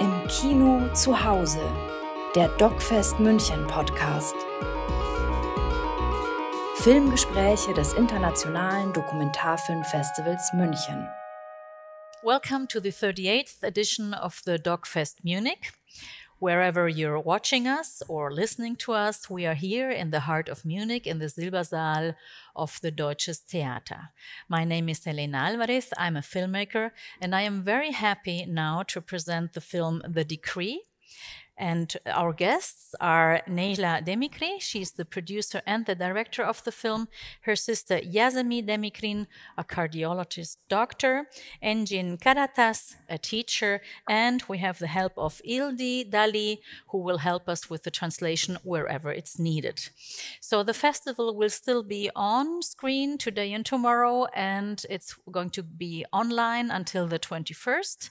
Im Kino zu Hause, der DocFest München Podcast. Filmgespräche des Internationalen Dokumentarfilmfestivals München. Welcome to the 38th edition of the DocFest Munich. Wherever you're watching us or listening to us, we are here in the heart of Munich in the Silbersaal of the Deutsches Theater. My name is Elena Alvarez. I'm a filmmaker, and I am very happy now to present the film The Decree and our guests are Nejla Demirci, she's the producer and the director of the film, her sister Yasemin Demirci, a cardiologist doctor, Engin Karatas, a teacher, and we have the help of Idil Dali, who will help us with the translation wherever it's needed. So the festival will still be on screen today and tomorrow, and it's going to be online until the 21st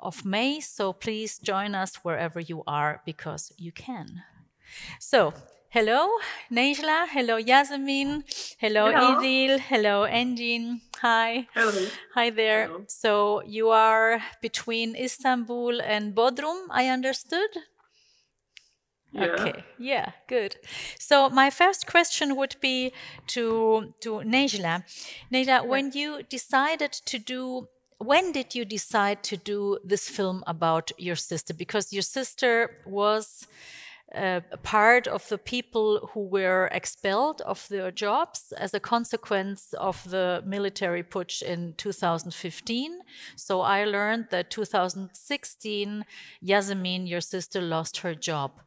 of May. So please join us wherever you are because you can. So, hello, Nejla. Hello, Yasemin. Hello, hello. Idil. Hello, Engin. Hi. Hello. Hi there. Hello. So, you are between Istanbul and Bodrum, I understood? Yeah. Okay. Yeah. Good. So my first question would be to to Nejla. Nejla, when you decided to do when did you decide to do this film about your sister? Because your sister was uh, a part of the people who were expelled of their jobs as a consequence of the military putsch in 2015. So I learned that 2016, Yasemin, your sister, lost her job.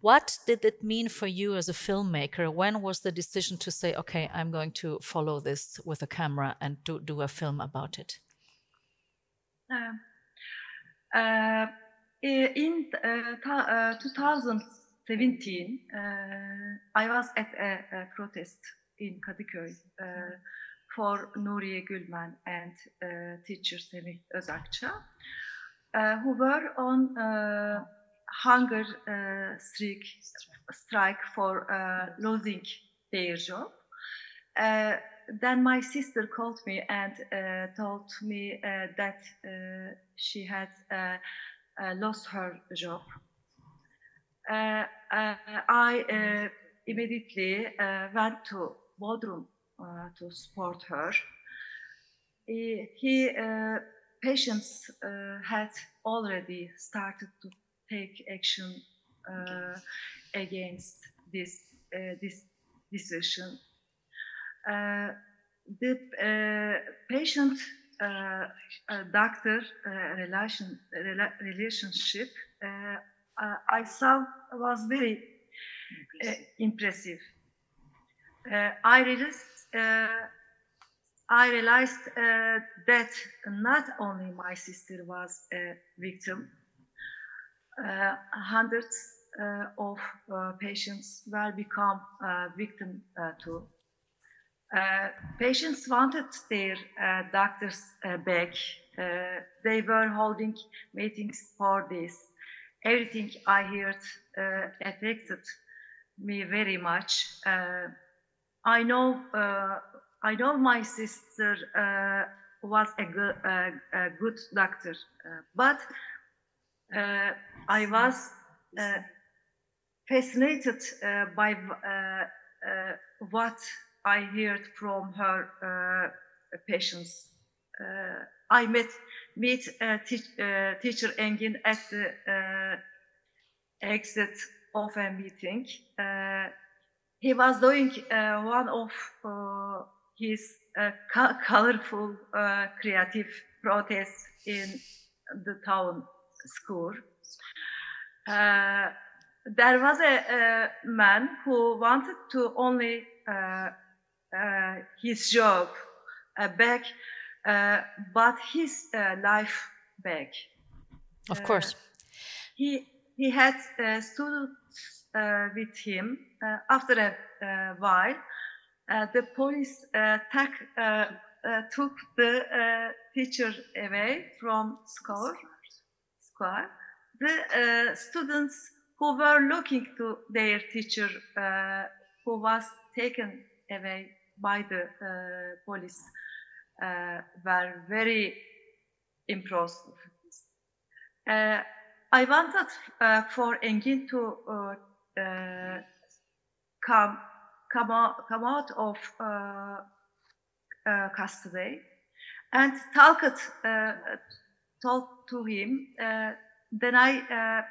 What did it mean for you as a filmmaker? When was the decision to say, okay, I'm going to follow this with a camera and do, do a film about it? Uh, uh, in eh, uh, 2017, I was at a, a protest in Kadıköy for Nuriye Gülmen and teacher Semih Özakça, who were on hunger strike, strike for losing their job then my sister called me and uh, told me uh, that uh, she had uh, uh, lost her job. Uh, I immediately went to Bodrum to support her. He, he patients had already started to take action against this this decision uh, Uh, the uh, patient uh, uh doctor uh, relation relationship I saw was very impressive. I realized I realized uh, that not only my sister was a victim, uh, hundreds uh, of patients will become victim too. Uh, patients wanted their uh, doctors uh, back. They were holding meetings for this. Everything I heard affected me very much. I know, I know my sister was a, good, a good doctor, but I was fascinated by what I heard from her uh, patients. Uh, I met meet uh, te teacher Engin at the exit of a meeting. he was doing one of his co colorful creative protests in the town school Uh, there was a, a, man who wanted to only uh, uh, Uh, his job uh, back, uh, but his uh, life back. Of uh, course. He he had students with him. after a while, the police took took the teacher away from school. School. The students who were looking to their teacher uh, who was taken away by the uh, police uh, were very impressed. Uh, I wanted for Engin to come come out, come out of custody and Talcott uh, to him. Uh, then I uh,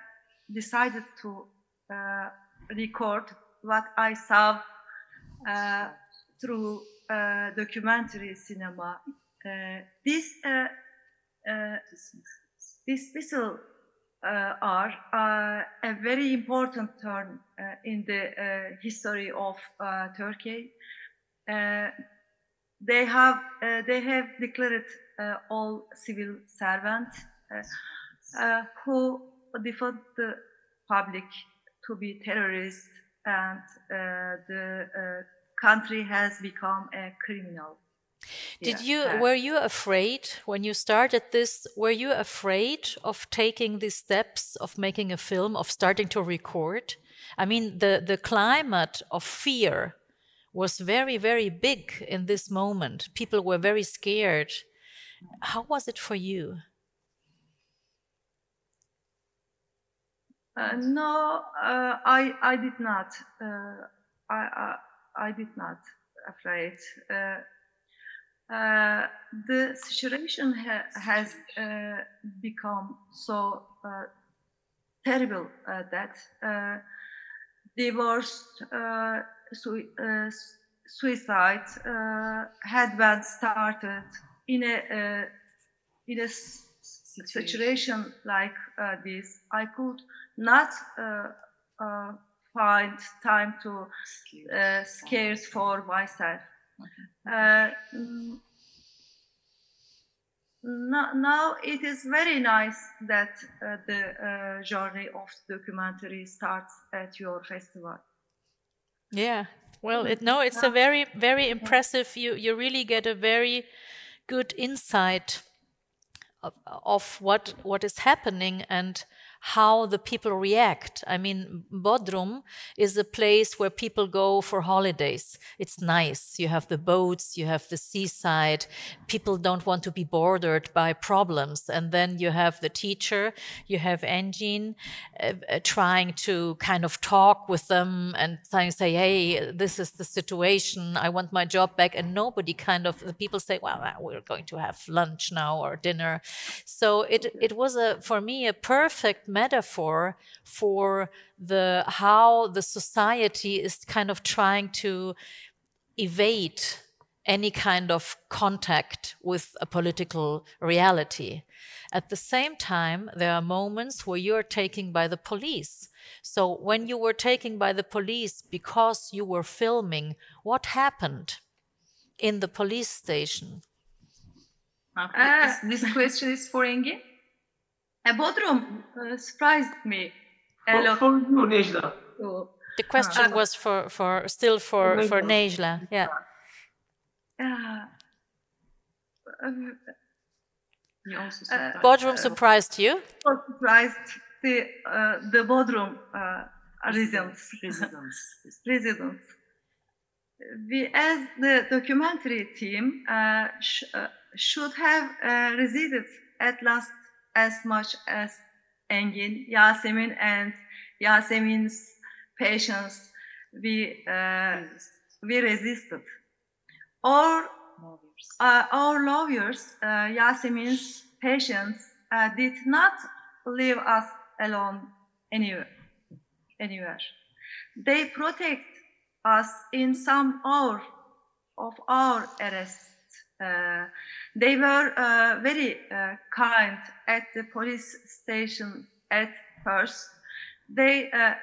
decided to record what I saw through uh, documentary cinema. Uh, this uh, uh, dismissal uh, are uh, a very important turn in the history of Turkey. They have they have declared all civil servants who defend the public to be terrorists, and the country has become a criminal. Did Yeah, you uh, were you afraid when you started this? Were you afraid of taking these steps of making a film, of starting to record? I mean, the the climate of fear was very very big in this moment. People were very scared. How was it for you? Uh, no, uh, I I did not. Uh, I, I I did not afraid. Uh, uh, the situation ha- has uh, become so uh, terrible uh, that uh, divorce, sui- suicide uh, had been started in a uh, in a situation like uh, this. I could not uh, uh, find time to uh, scares for myself. Uh, mm, now it is very nice that uh, the uh, journey of documentary starts at your festival. Yeah. Well, it, no, it's a very, very impressive. You you really get a very good insight of, of what what is happening and how the people react. I mean, Bodrum is a place where people go for holidays. It's nice. You have the boats, you have the seaside. People don't want to be bordered by problems. And then you have the teacher, you have Engin uh, uh, trying to kind of talk with them and trying to say, hey, this is the situation. I want my job back. And nobody kind of, the people say, well, we're going to have lunch now or dinner. So it, it was a, for me, a perfect metaphor for the, how the society is kind of trying to evade any kind of contact with a political reality. At the same time, there are moments where you are taken by the police. So, when you were taken by the police because you were filming, what happened in the police station? Ah. this, question is for Engin. Bodrum uh, surprised me a lot. for you, Nejla. too. The question Uh, was for, for still for, for Nejla. Nejla. Yeah. Uh, uh, You also Uh, surprised. Bodrum surprised you? surprised the uh, the Bodrum uh, residents. Residents. residents. We, as the documentary team, uh, sh- uh, should have uh, resided at last as much as Engin, Yasemin, and Yasemin's patients. We uh, we resisted. Or uh, our lawyers, uh, Yasemin's patients, uh, did not leave us alone anywhere. anywhere. They protect us in some hour of our arrest. Uh, they were uh, very uh, kind at the police station at first. They uh,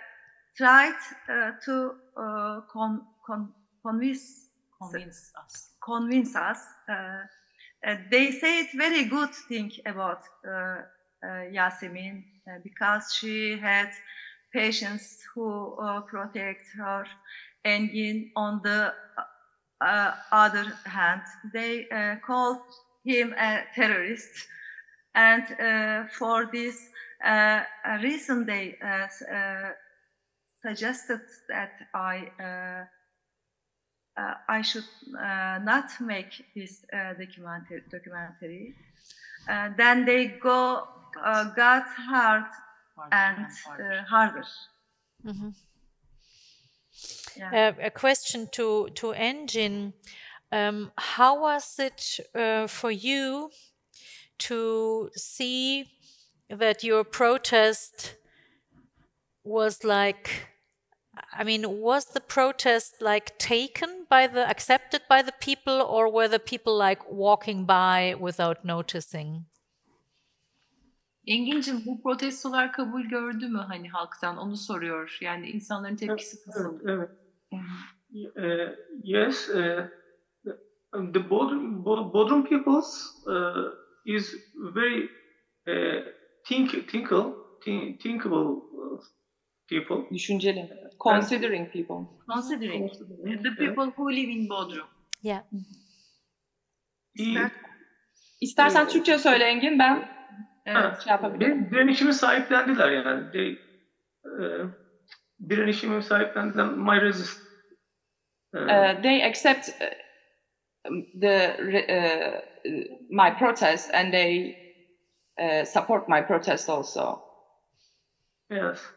tried uh, to uh, con- con- convince Convince us. convince us. They said very good thing about Yasemin because she had patients who protect her. And in, on the uh, other hand, they uh, called him a terrorist. And uh, for this uh, reason, they uh, uh, suggested that I uh, uh, I should uh, not make this uh, documentary. documentary. Uh, then they go uh, got hard and uh, harder. Mhm. Yeah. Uh, a question to to Engin. Um, how was it uh, for you to see that your protest was like? I mean, was the protest like taken by the accepted by the people, or were the people like walking by without noticing? Engin'cim bu protestolar kabul gördü mü hani halktan onu soruyor. Yani insanların tepkisi Evet, nasıl? evet. Uh, yes, uh, the Bodrum, Bo- Bodrum peoples uh, is very uh, think, thinkable, think, thinkable people. Düşünceli. Considering people. Considering the people who live in Bodrum. Yeah. İstersen Evet. Türkçe söyle Engin ben Evet. şey yapabilirim. Benim direnişimi sahiplendiler yani. They, uh, direnişimi sahiplendiler. My resist. Uh, Uh, they accept uh, the uh, my protest and they uh, support my protest also. yes.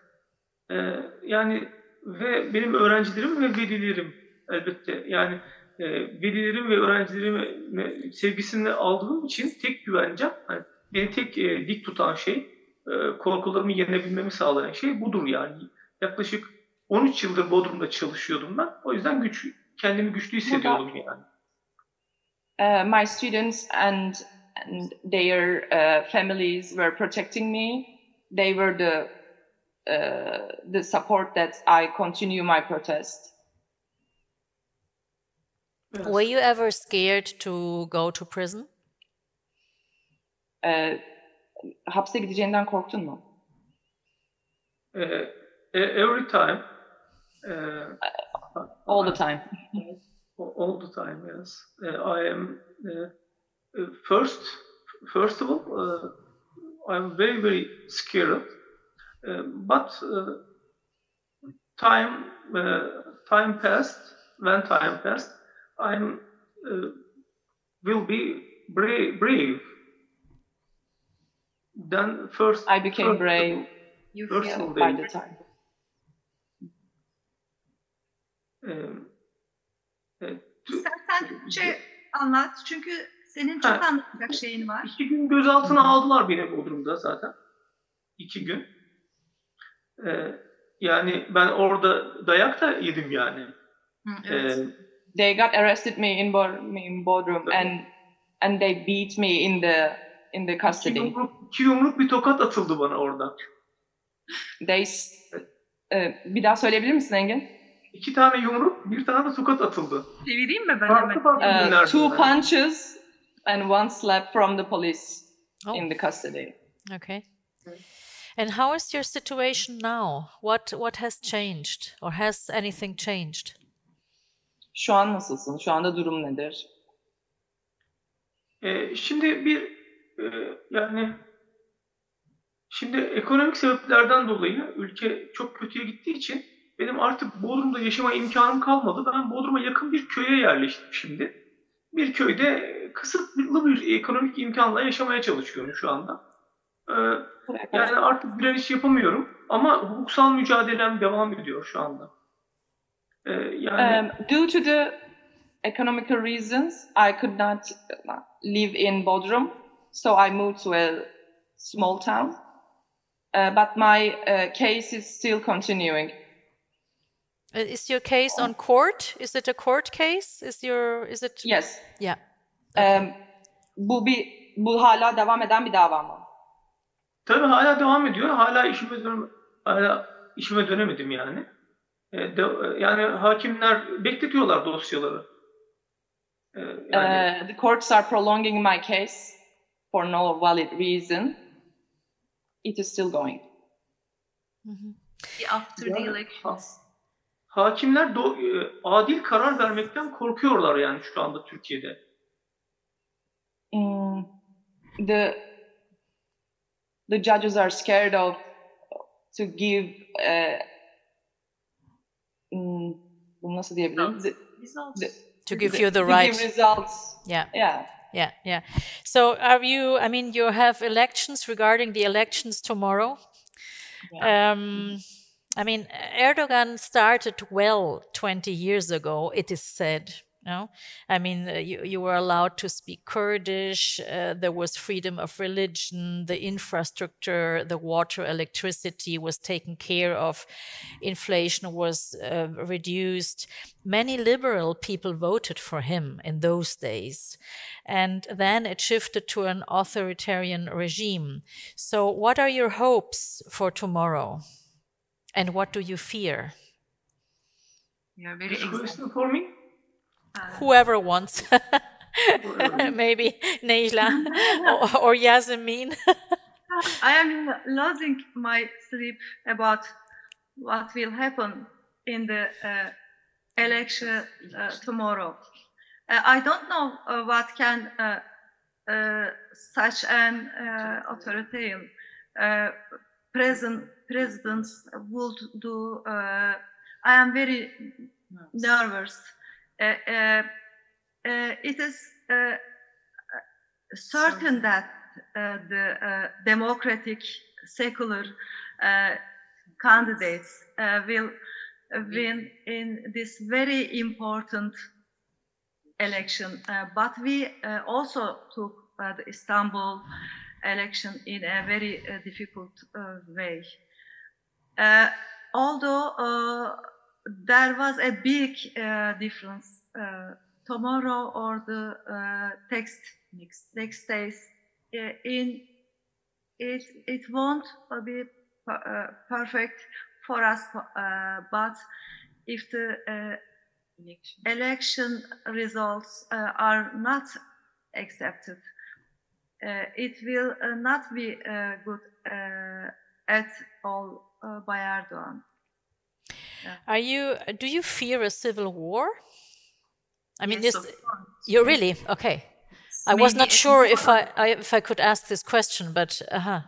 Uh, yani ve benim öğrencilerim ve velilerim elbette. Yani e, velilerim ve öğrencilerimin sevgisini aldığım için tek güvencem, hani beni tek e, dik tutan şey, e, korkularımı yenebilmemi sağlayan şey budur yani. Yaklaşık 13 yıldır Bodrum'da çalışıyordum ben. O yüzden güç, kendimi güçlü hissediyordum yani. Uh, my students and and their uh, families were protecting me. They were the uh, the support that I continue my protest. Yes. Were you ever scared to go to prison? Uh, hapse gideceğinden korktun mu? E- every time, uh, All the time. all the time, yes. I am first. First of all, uh, I'm very very scared, but uh, time uh, time passed. When time passed, I'm will be brave. brave. Then first, I became first- brave You First feel by the time. um, to- İstersen Türkçe anlat çünkü senin çok Ha. anlatacak şeyin var. İki gün gözaltına aldılar beni Bodrum'da zaten. İki gün. Ee, yani ben orada dayak da yedim yani. Hı, evet. Ee, They got arrested me in, Bo- in Bodrum and and they beat me in the in the iki, custody. yumruk, iki yumruk bir tokat atıldı bana orada. They uh, bir daha söyleyebilir misin Engin? İki tane yumruk, bir tane de tokat atıldı. Çevireyim mi ben Farklı hemen? farklı Uh, two yani. punches and one slap from the police Oh. in the custody. Okay. And how is your situation now? What what has changed or has anything changed? Şu an nasılsın? Şu anda durum nedir? Ee, şimdi bir e, yani şimdi ekonomik sebeplerden dolayı ülke çok kötüye gittiği için benim artık Bodrum'da yaşama imkanım kalmadı. Ben Bodrum'a yakın bir köye yerleştim şimdi. Bir köyde kısıtlı bir ekonomik imkanla yaşamaya çalışıyorum şu anda. Ee, yani artık direniş yapamıyorum ama hukuksal mücadelem devam ediyor şu anda. Ee, yani Um, due to the economical reasons, I could not uh, live in Bodrum, so I moved to a small town. Uh, but my uh, case is still continuing. Uh, Is your case on court? Is it a court case? Is your is it Yes. Yeah. Um, bu bir bu hala devam eden bir dava mı? Tabii hala devam ediyor. Hala işime dön hala işime dönemedim yani. E, de- yani hakimler bekletiyorlar dosyaları. E, yani Uh, the courts are prolonging my case for no valid reason. It is still going. After the elections. hakimler do- e, adil karar vermekten korkuyorlar yani şu anda Türkiye'de. Mm, the the judges are scared of to give uh, mm, nasıl diyebilirim? The- Results. the- to give the- you the right? results. Yeah. Yeah. Yeah, yeah. So are you I mean you have elections regarding the elections tomorrow. Um, I mean, Erdogan started well 20 years ago, it is said. No, I mean, uh, you, you were allowed to speak Kurdish. Uh, there was freedom of religion. The infrastructure, the water, electricity was taken care of. Inflation was uh, reduced. Many liberal people voted for him in those days. And then it shifted to an authoritarian regime. So, what are your hopes for tomorrow? And what do you fear? Yeah, very This for me? Whoever wants. Maybe Nejla or, or Yasmin. I am losing my sleep about what will happen in the uh, election uh, tomorrow. Uh, I don't know uh, what can uh, uh, such an uh, authoritarian uh, present presidents would do. Uh, I am very nervous. Uh, uh, uh, it is certain that the democratic secular candidates will win in this very important election. Uh, but we uh, also took uh, the Istanbul election in a very difficult way. Although there was a big uh, difference uh, tomorrow or the uh, text next next days uh, in it it won't be uh, perfect for us uh, but if the uh, election results uh, are not accepted uh, it will not be uh, good uh, at all uh, by Erdogan. Are you? Do you fear a civil war? I mean, Yes, this. of course. You really okay? I was not sure if I, I if I could ask this question, but uh-huh.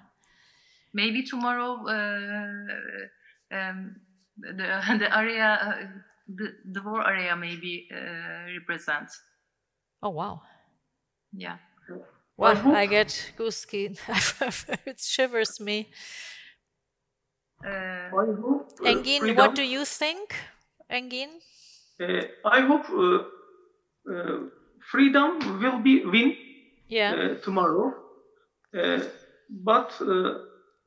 maybe tomorrow uh, um, the the area uh, the, the war area maybe uh, represent oh wow, yeah well I get goosey. it shivers me. Uh, I hope uh, Engin, freedom- what do you think, Engin? Uh, I hope uh, uh, freedom will be win Yeah. uh, tomorrow, uh, but uh,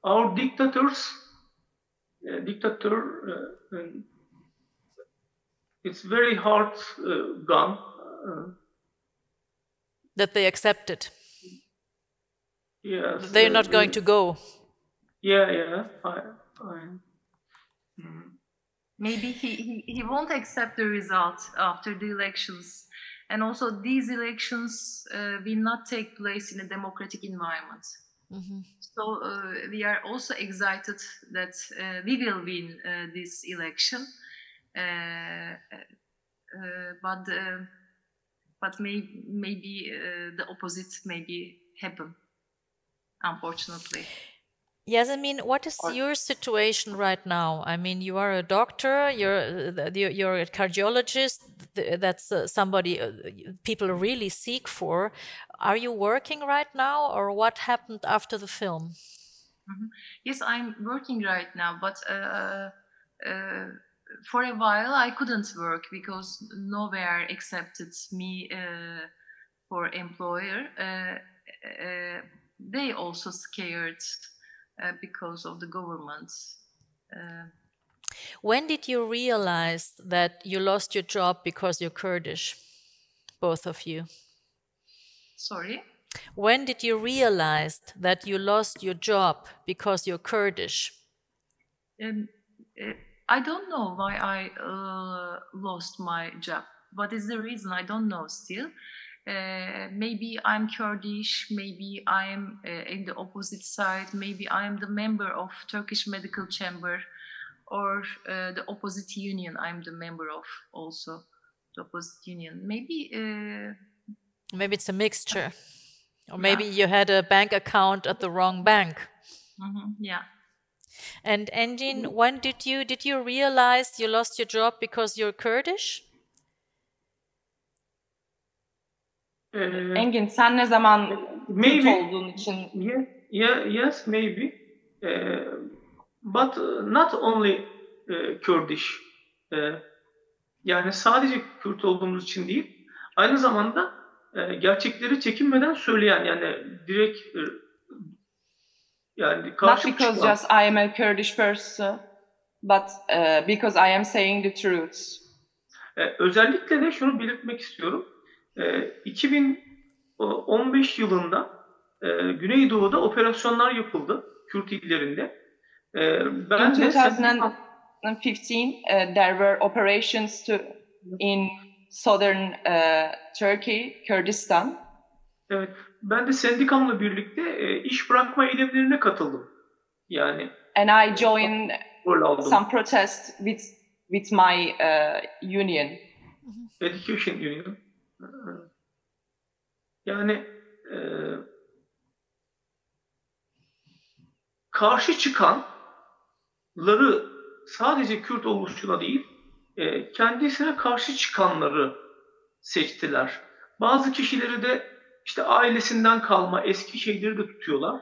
our dictators, uh, dictator, it's very hard uh, gun. Uh, that they accept it. yes, They're uh, not going to go. Yeah, yeah. I, Mm. maybe he, he, he won't accept the result after the elections. And also these elections uh, will not take place in a democratic environment. Mhm. so uh, we are also excited that uh, we will win uh, this election. Uh, uh, but uh, but may, maybe uh, the opposite maybe happen unfortunately Yasmin, what is your situation right now? I mean, you are a doctor, you're uh, you're a cardiologist. That's uh, somebody uh, people really seek for. Are you working right now, or what happened after the film? Yes, I'm working right now, but uh, uh, for a while I couldn't work because nowhere accepted me uh, for employer. Uh, uh, they also scared because of the government's. Uh, When did you realize that you lost your job because you're Kurdish? Both of you. sorry. When did you realize that you lost your job because you're Kurdish? Um, uh, I don't know why I uh, lost my job. What is the reason? I don't know still. Uh, maybe I'm Kurdish, maybe I'm uh, in the opposite side, maybe I'm the member of Turkish Medical Chamber or uh, the opposite union I'm the member of also, the opposite union. Maybe uh, Maybe it's a mixture. Or maybe you had a bank account at the wrong bank. mhm, yeah. And Engin, when did you did you realize you lost your job because you're Kurdish? Uh, Engin sen ne zaman maybe. olduğun için Yeah, yeah, yes, maybe. Uh, but not only Kurdish. Yani sadece Kürt olduğumuz için değil, aynı zamanda gerçekleri çekinmeden söyleyen yani direkt yani karşı Not because çıkan. just I am a Kurdish person, but uh, because I am saying the truth. özellikle de şunu belirtmek istiyorum. 2015 yılında Güneydoğu'da operasyonlar yapıldı Kürt illerinde. Ben In 2015, uh, there were operations to in southern uh, Turkey, Kurdistan. Evet, ben de sendikamla birlikte e, iş bırakma eylemlerine katıldım. Yani. And I joined some protest with with my uh, union. Education Union. Yani e, karşı çıkanları sadece Kürt oluşuna değil, e, kendisine karşı çıkanları seçtiler. Bazı kişileri de işte ailesinden kalma eski şeyleri de tutuyorlar.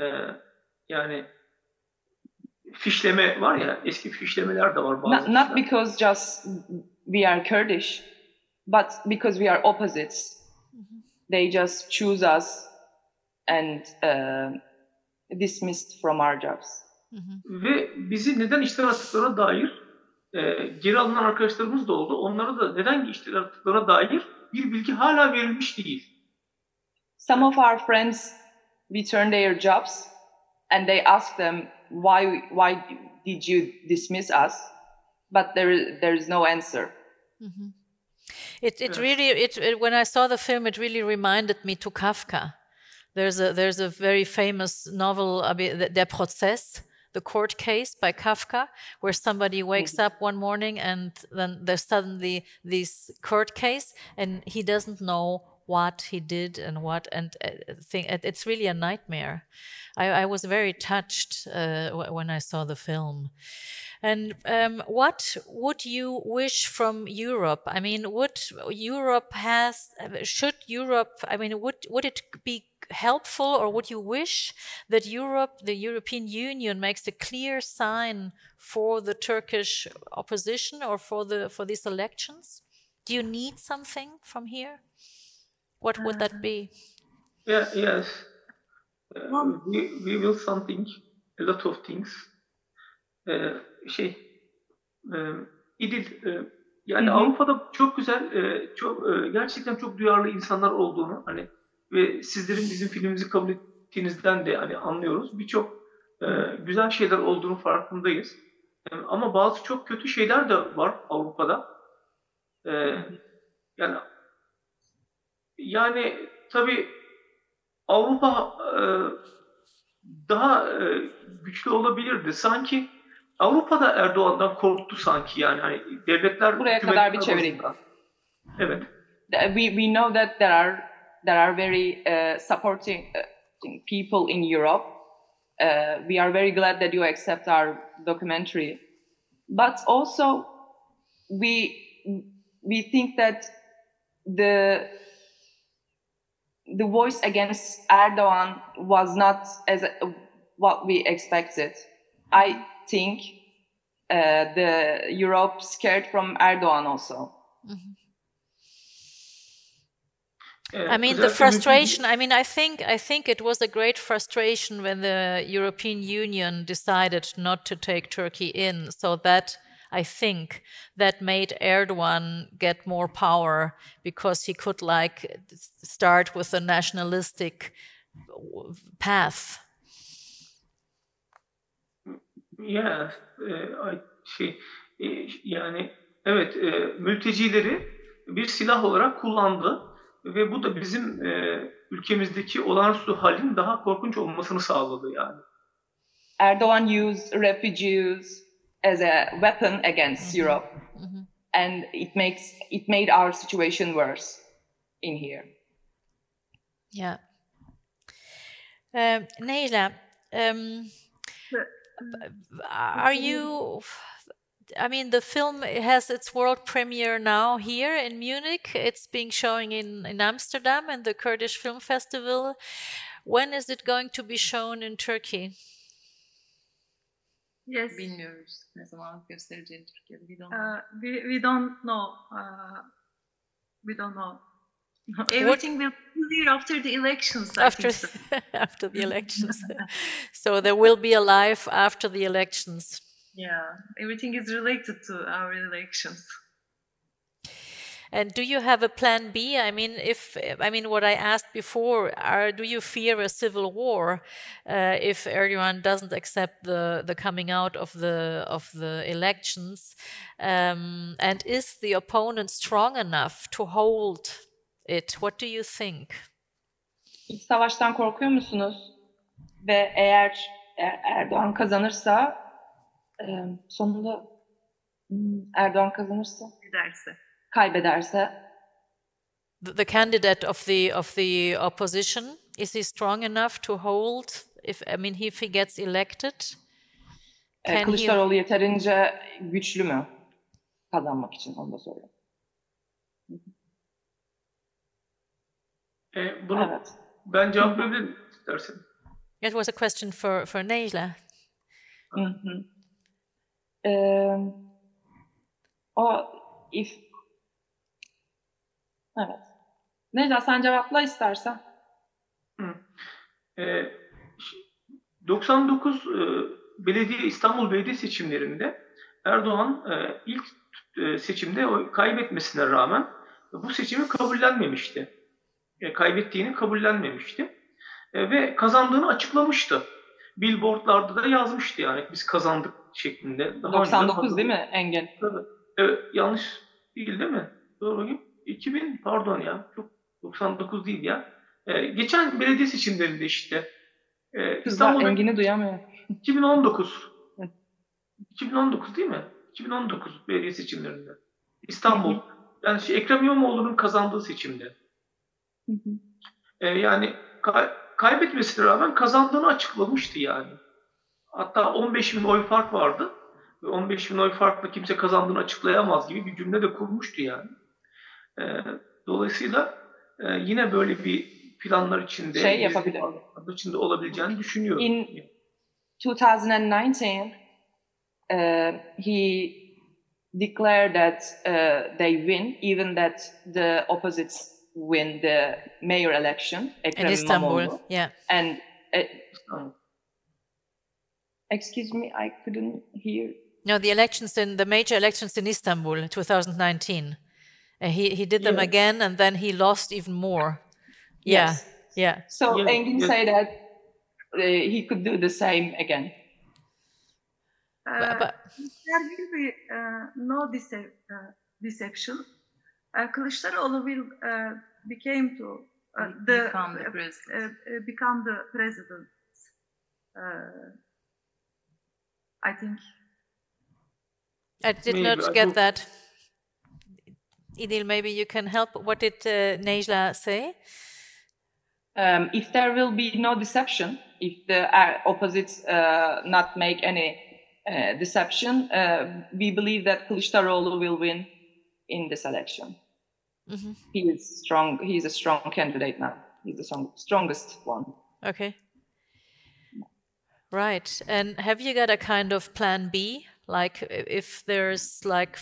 Ee, yani fişleme var ya eski fişlemeler de var bazı. Not, not because just we are Kurdish, but because we are opposites. They just choose us and uh, dismissed from our jobs. Ve bizi neden işten attıklarına dair e, geri alınan arkadaşlarımız da oldu. Onlara da neden işten attıklarına dair bir bilgi hala verilmiş değil. Some of our friends returned their jobs and they asked them, why, why did you dismiss us? But there, there is no answer. Mm-hmm. It, it really, it, it, when I saw the film, it really reminded me to Kafka. There's a, there's a very famous novel, Der Prozess, the court case by Kafka, where somebody wakes mm-hmm. up one morning and then there's suddenly this court case and he doesn't know what he did and what and uh, thing it's really a nightmare. I, I was very touched uh, when i saw the film. And um, what would you wish from europe? I mean would europe has should europe i mean would would it be helpful or would you wish that europe the european union makes a clear sign for the turkish opposition or for the for these elections? Do you need something from here what would that be? Yeah, yes. Uh, we, we will something, a lot of things. Ee, şey, e, İdil, e, yani Hı-hı. Avrupa'da çok güzel, e, çok e, gerçekten çok duyarlı insanlar olduğunu hani ve sizlerin bizim filmimizi kabul ettiğinizden de hani anlıyoruz. Birçok e, güzel şeyler olduğunu farkındayız. E, ama bazı çok kötü şeyler de var Avrupa'da. E, yani yani tabii Avrupa e, daha e, güçlü olabilirdi. Sanki Avrupa'da Erdoğan'dan korktu sanki yani. Hani devletler buraya kadar bir çevireyim. Evet. We we know that there are there are very uh, supporting uh, people in Europe. Uh, we are very glad that you accept our documentary, but also we we think that the the voice against Erdogan was not as what we expected. I think uh, the Europe scared from Erdogan also. Mm-hmm. I mean the frustration. I mean, I think I think it was a great frustration when the European Union decided not to take Turkey in, so that I think that made Erdogan get more power because he could like start with a nationalistic path. Yeah, uh, e, şey e, yani evet e, mültecileri bir silah olarak kullandı ve bu da bizim ülkemizdeki olağanüstü halin daha korkunç olmasını sağladı yani. Erdogan used refugees as a weapon against mm-hmm. Europe, mm-hmm. and it makes it made our situation worse in here. Yeah. Um, Nejla, um, are you? I mean, the film has its world premiere now here in Munich. It's being shown in, in Amsterdam and the Kurdish Film Festival. When is it going to be shown in Turkey? Yes. Bilmiyoruz ne zaman göstereceğini Türkiye'de. We don't know. Uh, we, we don't know. Uh, we don't know. Everything will be clear after the elections. I after think so. after the elections. so there will be a life after the elections. Yeah, everything is related to our elections. And do you have a plan B? I mean, if I mean what I asked before, are do you fear a civil war uh, if Erdogan doesn't accept the the coming out of the of the elections? Um, and is the opponent strong enough to hold it? What do you think? İç savaştan korkuyor musunuz? Ve eğer Er- Erdoğan kazanırsa sonunda hmm, Erdoğan kazanırsa Giderse. Kaybederse The, the candidate of the of the opposition is he strong enough to hold? If I mean, if he gets elected, e, Can he- Kılıçdaroğlu yeterince güçlü mü kazanmak için onu da soruyorum. E, bunu Evet. ben cevap verebilirim istersen. it was a question for for Nejla. Hı hı. Eee, o if Evet. Necla sen cevapla istersen. E, ş- 99 e, belediye İstanbul Belediye seçimlerinde Erdoğan e, ilk e, seçimde kaybetmesine rağmen bu seçimi kabullenmemişti. E, kaybettiğini kabullenmemişti. E, ve kazandığını açıklamıştı. Billboardlarda da yazmıştı yani biz kazandık şeklinde. Daha önceden 99 değil mi Engin? Tabii. Evet, yanlış değil değil mi? Doğru bakayım. 2000 pardon ya. Çok 99 değil ya. Ee, geçen belediye seçimlerinde işte. E, Kızlar İstanbul Engin'i duyamıyor. 2019. Hı. 2019 değil mi? 2019 belediye seçimlerinde. İstanbul. Yani şey, Ekrem İmamoğlu'nun kazandığı seçimde. Ee, yani kay- kaybetmesine rağmen kazandığını açıklamıştı yani. Hatta 15 bin oy fark vardı. Ve 15 bin oy farkla kimse kazandığını açıklayamaz gibi bir cümle de kurmuştu yani. Ee, dolayısıyla e, yine böyle bir planlar içinde, Şey yapabilir. içinde olabileceğini düşünüyorum. In 2019, uh, he declared that uh, they win, even that the opposites win the mayor election, In Istanbul, İmamoğlu. yeah. And uh, excuse me, I couldn't hear. No, the elections in the major elections in Istanbul, 2019. Uh, he he did them Yeah. again, and then he lost even more. Yeah, Yes. yeah. So Yeah, Engin yeah. said that uh, he could do the same again. Uh, But, but there will be uh, no dece- uh, deception. Uh, Kılıçdaroğlu will uh, became to uh, the Become the uh, president. uh, become the president. Uh, I think. I did Maybe, not I get do- that. Idil, maybe you can help. What did uh, Nejla say? Um, if there will be no deception, if the uh, opposites uh, not make any uh, deception, uh, we believe that Kılıçdaroğlu will win in this election. Mhm. He is strong. He is a strong candidate now. He's the strong, strongest one. Okay. Right. And have you got a kind of plan B? Like if there's like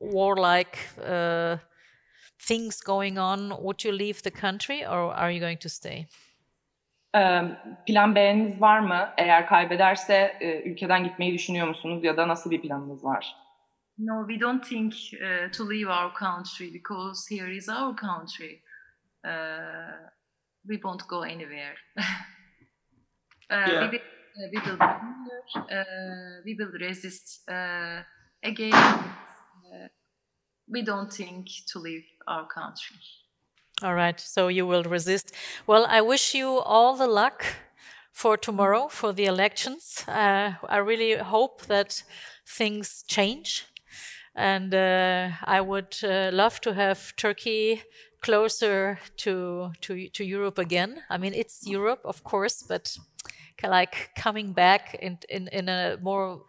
warlike uh, things going on, would you leave the country or are you going to stay? Um, plan B'niz var mı? Eğer kaybederse e, ülkeden gitmeyi düşünüyor musunuz ya da nasıl bir planınız var? No, we don't think uh, to leave our country because here is our country. Uh, we won't go anywhere. uh, Yeah. we, will, uh, we will. Uh, we will resist uh, again. We don't think to leave our country. All right. So you will resist. Well, I wish you all the luck for tomorrow for the elections. Uh, I really hope that things change. And uh, I would uh, love to have Turkey closer to, to, to Europe again. I mean, it's Europe, of course, but like coming back in in, in a more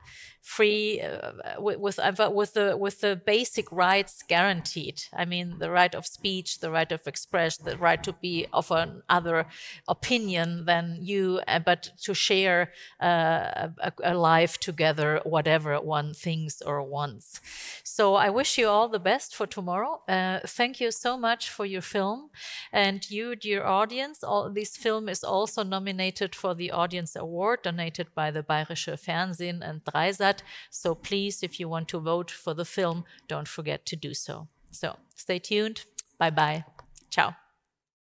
free uh, with with, uh, with the with the basic rights guaranteed. I mean, the right of speech, the right of express, the right to be of another opinion than you, uh, but to share uh, a, a, life together, whatever one thinks or wants. So I wish you all the best for tomorrow. Uh, thank you so much for your film, and you, dear audience. All, this film is also nominated for the Audience Award donated by the Bayerische Fernsehen and 3sat that. So please, if you want to vote for the film, don't forget to do so. So stay tuned. Bye bye. Ciao.